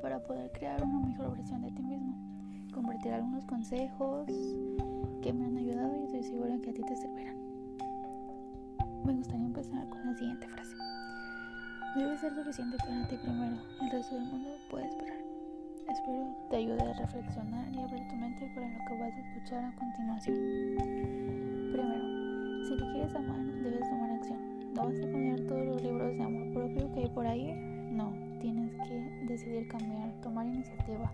poder crear una mejor versión de ti mismo. Compartir algunos consejos que me han ayudado y estoy segura que a ti te servirán. Me gustaría empezar con la siguiente frase. Debe ser suficiente para ti primero, el resto del mundo puede esperar. Espero te ayude a reflexionar y abrir tu mente para lo que vas a escuchar a continuación. Primero, si te quieres amar, debes tomar acción. No vas a leer todos los libros de amor propio que hay por ahí. No, decidir cambiar, tomar iniciativa.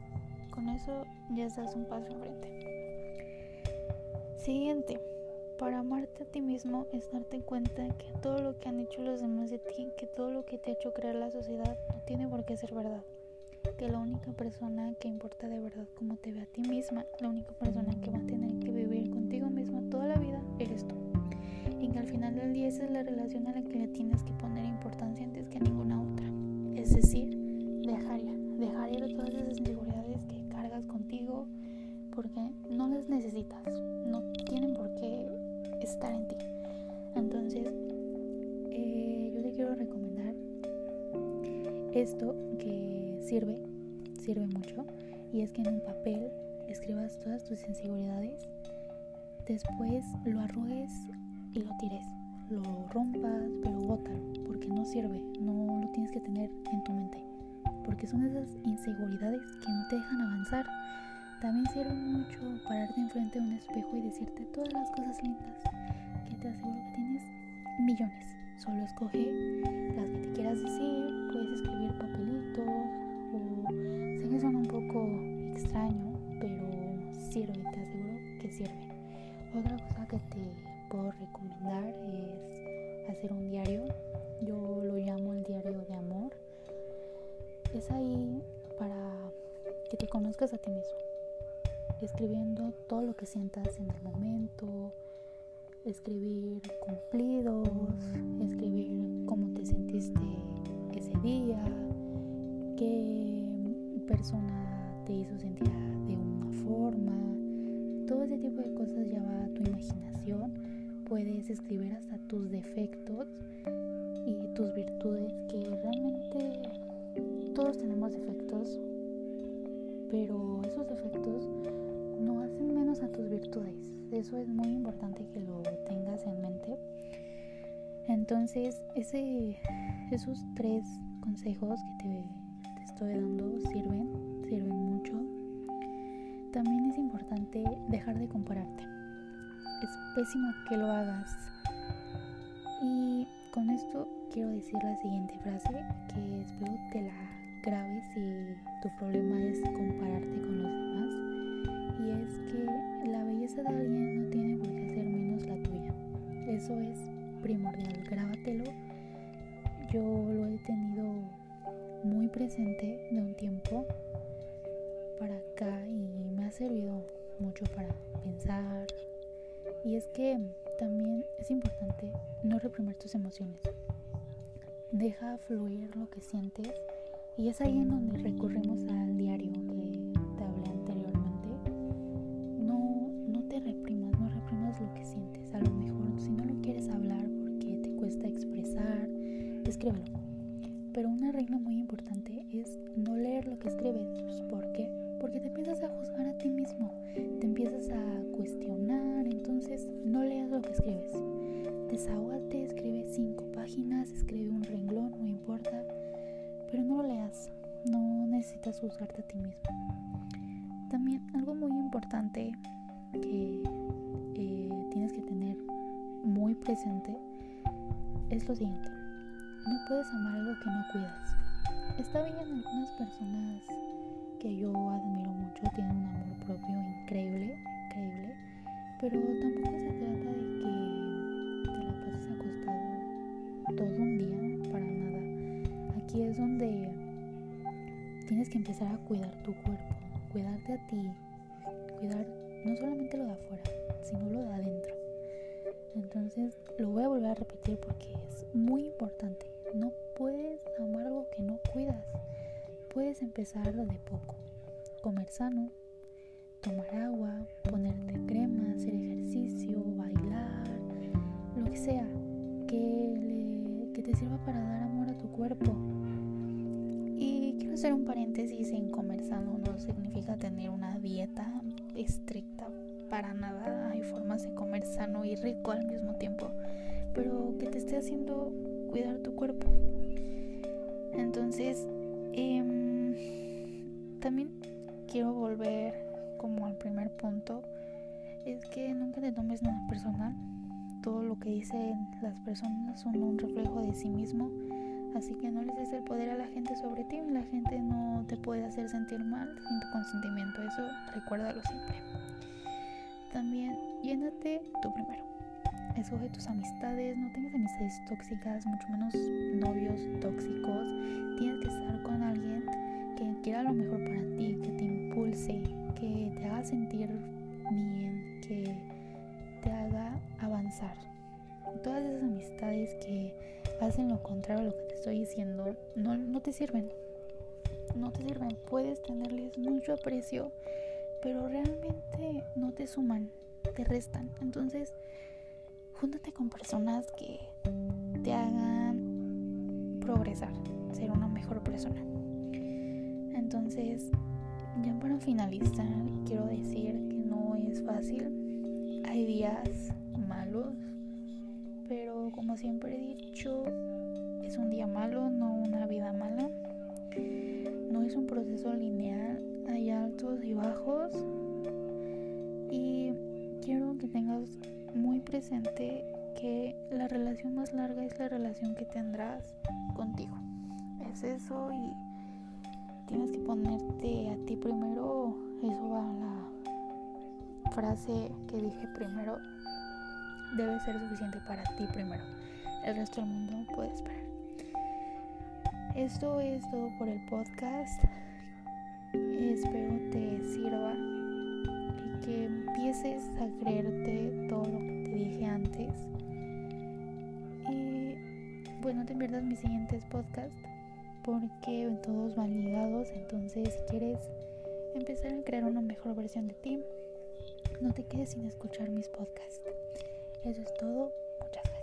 Con eso ya estás un paso enfrente. Siguiente. Para amarte a ti mismo es darte cuenta que todo lo que han dicho los demás de ti, que todo lo que te ha hecho creer la sociedad no tiene por qué ser verdad que la única persona que importa de verdad como te ve a ti misma, la única persona que va a tener que vivir contigo misma toda la vida, eres tú. Y que al final del día esa es la relación a la que le tienes que poner importancia antes que a ninguna otra. Es decir, dejar ir, todas esas inseguridades que cargas contigo porque no las necesitas, no tienen por qué estar en ti. Entonces, eh, yo te quiero recomendar esto que sirve, sirve mucho, y es que en un papel escribas todas tus inseguridades, después lo arrugues y lo tires, lo rompas, pero bótalo, porque no sirve, no lo tienes que tener en tu mente, porque son esas inseguridades que no te dejan avanzar. También sirve mucho pararte enfrente de un espejo y decirte todas las cosas lindas que te aseguro que tienes millones. Solo escoge las que te quieras decir, puedes escribir papelitos, sé que suena un poco extraño, pero sirve, te aseguro que sirve. Otra cosa que te puedo recomendar es hacer un diario. Ahí para que te conozcas a ti mismo. Escribiendo todo lo que sientas en el momento, escribir cumplidos, escribir cómo te sentiste ese día, qué persona te hizo sentir de una forma. Todo ese tipo de cosas ya va a tu imaginación. Puedes escribir hasta tus defectos Eso es muy importante que lo tengas en mente. Entonces, ese, esos tres consejos que te estoy dando sirven, sirven mucho. También es importante dejar de compararte. Es pésimo que lo hagas. Y con esto quiero decir la siguiente frase que espero te la grabes si tu problema es compararte con los demás. Y es que la de alguien no tiene por qué ser menos la tuya. Eso es primordial. Grábatelo. Yo lo he tenido muy presente de un tiempo para acá y me ha servido mucho para pensar. Y es que también es importante no reprimir tus emociones. Deja fluir lo que sientes y es ahí en donde recurrimos al diario escríbelo pero una regla muy importante es no leer lo que escribes. ¿Por qué? Porque te empiezas a juzgar a ti mismo, te empiezas a cuestionar, entonces no leas lo que escribes. Desahógate, escribe cinco páginas, escribe un renglón, no importa, pero no lo leas, no necesitas juzgarte a ti mismo. También algo muy importante que eh, tienes que tener muy presente es lo siguiente no puedes amar algo que no cuidas. Está bien, algunas personas que yo admiro mucho tienen un amor propio increíble, increíble, pero tampoco se trata de que te la pases acostado todo un día para nada. Aquí es donde tienes que empezar a cuidar tu cuerpo, cuidarte a ti, cuidar no solamente lo de afuera, sino lo de adentro. Entonces lo voy a volver a repetir porque es muy importante. No puedes amar algo que no cuidas. Puedes empezar de poco. Comer sano, tomar agua, ponerte crema, hacer ejercicio, bailar, lo que sea que, que te sirva para dar amor a tu cuerpo. Y quiero hacer un paréntesis en comer sano no significa tener una dieta estricta para nada. Hay formas de comer sano y rico al mismo tiempo, pero que te esté haciendo cuidar tu cuerpo. Entonces, em, también quiero volver como al primer punto, es que nunca te tomes nada personal. Todo lo que dicen las personas son un reflejo de sí mismo, así que no les des el poder a la gente sobre ti. La gente no te puede hacer sentir mal sin tu consentimiento, eso recuérdalo siempre. También llénate tú primero. Escoge tus amistades, no tengas amistades tóxicas, mucho menos novios tóxicos. Tienes que estar con alguien que quiera lo mejor para ti, que te impulse, que te haga sentir bien, que te haga avanzar. Todas esas amistades que hacen lo contrario a lo que te estoy diciendo no, no te sirven. No te sirven. Puedes tenerles mucho aprecio, pero realmente no te suman, te restan. Entonces, júntate con personas que te hagan progresar, ser una mejor persona. Entonces, ya para finalizar, quiero decir que no es fácil. Hay días malos, pero como siempre he dicho, es un día malo, no una vida mala. No es un proceso lineal, hay altos y bajos. Y quiero que tengas muy presente que la relación más larga es la relación que tendrás contigo. Es eso y tienes que ponerte a ti primero. Eso va a la frase que dije primero. Debe ser suficiente para ti primero. El resto del mundo puede esperar. Esto es todo por el podcast. Espero te sirva que empieces a creerte todo lo que te dije antes. Y bueno, no te pierdas mis siguientes podcasts porque todos van ligados. Entonces, si quieres empezar a crear una mejor versión de ti, no te quedes sin escuchar mis podcasts. Eso es todo. Muchas gracias.